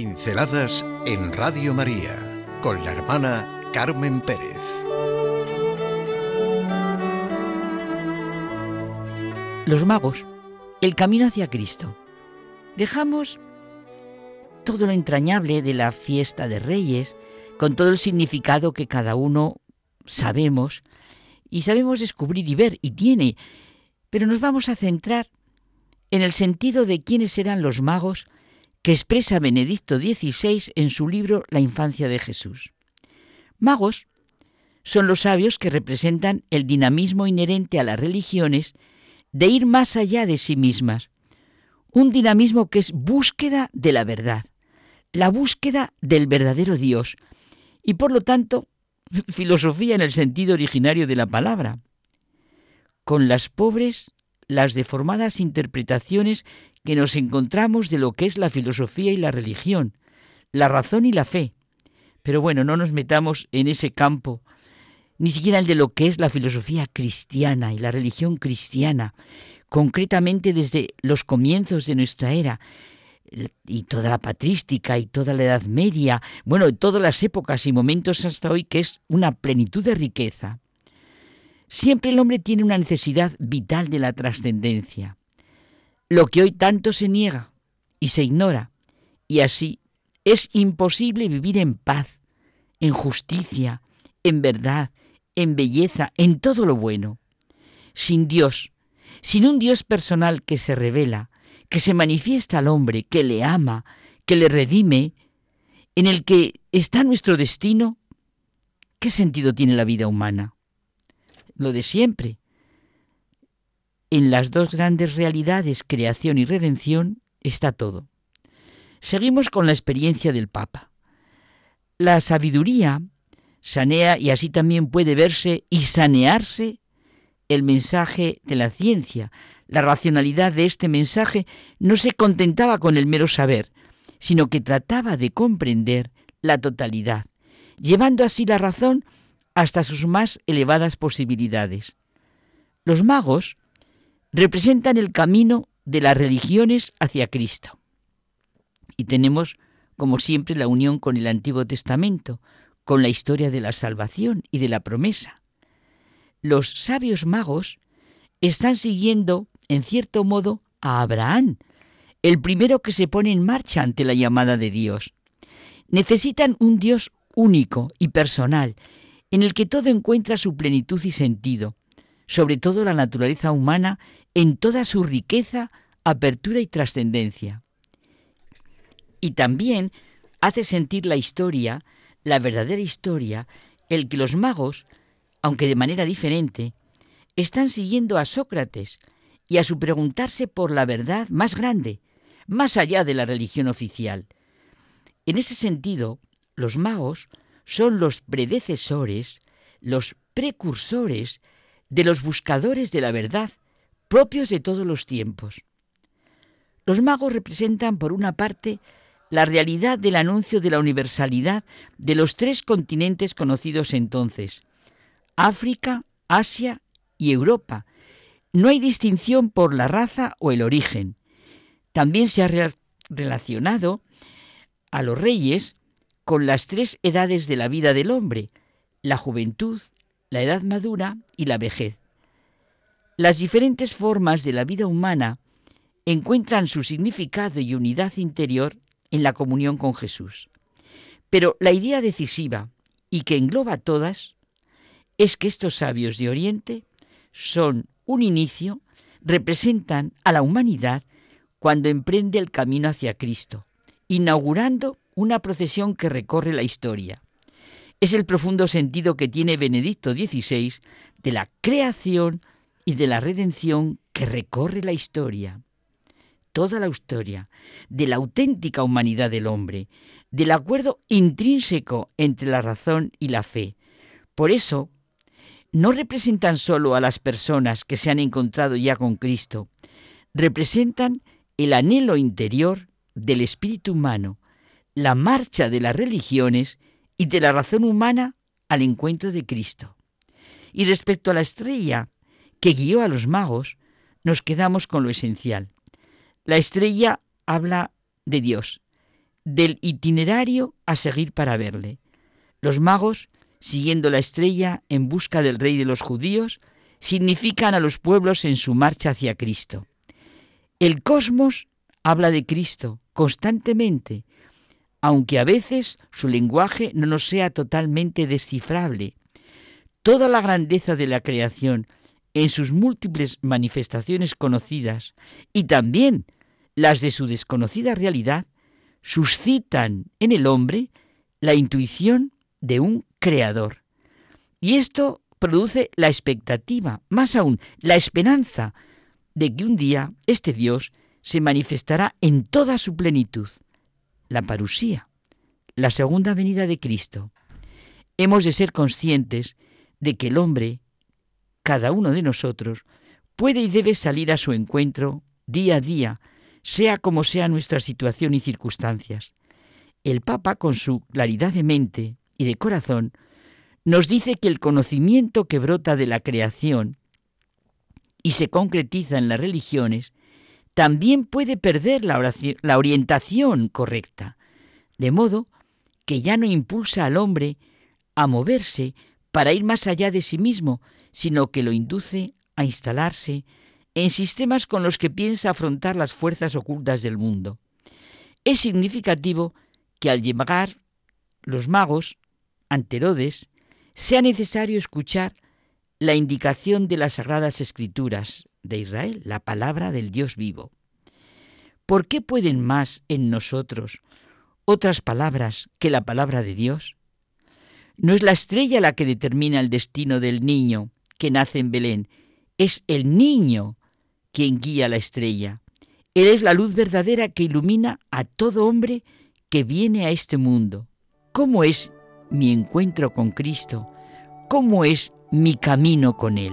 Pinceladas en Radio María con la hermana Carmen Pérez. Los magos, el camino hacia Cristo. Dejamos todo lo entrañable de la fiesta de Reyes, con todo el significado que cada uno sabemos y sabemos descubrir y ver y tiene, pero nos vamos a centrar en el sentido de quiénes eran los magos que expresa Benedicto XVI en su libro La infancia de Jesús. Magos son los sabios que representan el dinamismo inherente a las religiones de ir más allá de sí mismas, un dinamismo que es búsqueda de la verdad, la búsqueda del verdadero Dios y por lo tanto filosofía en el sentido originario de la palabra. Con las pobres, las deformadas interpretaciones que nos encontramos de lo que es la filosofía y la religión, la razón y la fe. Pero bueno, no nos metamos en ese campo, ni siquiera el de lo que es la filosofía cristiana y la religión cristiana, concretamente desde los comienzos de nuestra era, y toda la patrística y toda la Edad Media, bueno, todas las épocas y momentos hasta hoy, que es una plenitud de riqueza. Siempre el hombre tiene una necesidad vital de la trascendencia lo que hoy tanto se niega y se ignora. Y así es imposible vivir en paz, en justicia, en verdad, en belleza, en todo lo bueno. Sin Dios, sin un Dios personal que se revela, que se manifiesta al hombre, que le ama, que le redime, en el que está nuestro destino, ¿qué sentido tiene la vida humana? Lo de siempre, en las dos grandes realidades, creación y redención, está todo. Seguimos con la experiencia del Papa. La sabiduría sanea y así también puede verse y sanearse el mensaje de la ciencia. La racionalidad de este mensaje no se contentaba con el mero saber, sino que trataba de comprender la totalidad, llevando así la razón hasta sus más elevadas posibilidades. Los magos representan el camino de las religiones hacia Cristo. Y tenemos, como siempre, la unión con el Antiguo Testamento, con la historia de la salvación y de la promesa. Los sabios magos están siguiendo, en cierto modo, a Abraham, el primero que se pone en marcha ante la llamada de Dios. Necesitan un Dios único y personal, en el que todo encuentra su plenitud y sentido, sobre todo la naturaleza humana en toda su riqueza, apertura y trascendencia. Y también hace sentir la historia, la verdadera historia, el que los magos, aunque de manera diferente, están siguiendo a Sócrates y a su preguntarse por la verdad más grande, más allá de la religión oficial. En ese sentido, los magos son los predecesores, los precursores de los buscadores de la verdad, propios de todos los tiempos. Los magos representan, por una parte, la realidad del anuncio de la universalidad de los tres continentes conocidos entonces, África, Asia y Europa. No hay distinción por la raza o el origen. También se ha relacionado a los reyes con las tres edades de la vida del hombre, la juventud, la edad madura y la vejez. Las diferentes formas de la vida humana encuentran su significado y unidad interior en la comunión con Jesús. Pero la idea decisiva y que engloba todas es que estos sabios de Oriente son un inicio, representan a la humanidad cuando emprende el camino hacia Cristo, inaugurando una procesión que recorre la historia. Es el profundo sentido que tiene Benedicto XVI de la creación y de la redención que recorre la historia. Toda la historia de la auténtica humanidad del hombre, del acuerdo intrínseco entre la razón y la fe. Por eso, no representan solo a las personas que se han encontrado ya con Cristo, representan el anhelo interior del espíritu humano, la marcha de las religiones y de la razón humana al encuentro de Cristo. Y respecto a la estrella que guió a los magos, nos quedamos con lo esencial. La estrella habla de Dios, del itinerario a seguir para verle. Los magos, siguiendo la estrella en busca del rey de los judíos, significan a los pueblos en su marcha hacia Cristo. El cosmos habla de Cristo constantemente, aunque a veces su lenguaje no nos sea totalmente descifrable. Toda la grandeza de la creación en sus múltiples manifestaciones conocidas y también las de su desconocida realidad suscitan en el hombre la intuición de un creador. Y esto produce la expectativa, más aún, la esperanza de que un día este Dios se manifestará en toda su plenitud, la parusía, la segunda venida de Cristo. Hemos de ser conscientes de que el hombre, cada uno de nosotros, puede y debe salir a su encuentro día a día, sea como sea nuestra situación y circunstancias. El Papa, con su claridad de mente y de corazón, nos dice que el conocimiento que brota de la creación y se concretiza en las religiones, también puede perder la, orientación correcta, de modo que ya no impulsa al hombre a moverse para ir más allá de sí mismo, sino que lo induce a instalarse en sistemas con los que piensa afrontar las fuerzas ocultas del mundo. Es significativo que al llegar los magos ante Herodes, sea necesario escuchar la indicación de las sagradas escrituras de Israel, la palabra del Dios vivo. ¿Por qué pueden más en nosotros otras palabras que la palabra de Dios? No es la estrella la que determina el destino del niño que nace en Belén, es el niño quien guía la estrella. Él es la luz verdadera que ilumina a todo hombre que viene a este mundo. ¿Cómo es mi encuentro con Cristo? ¿Cómo es mi camino con Él?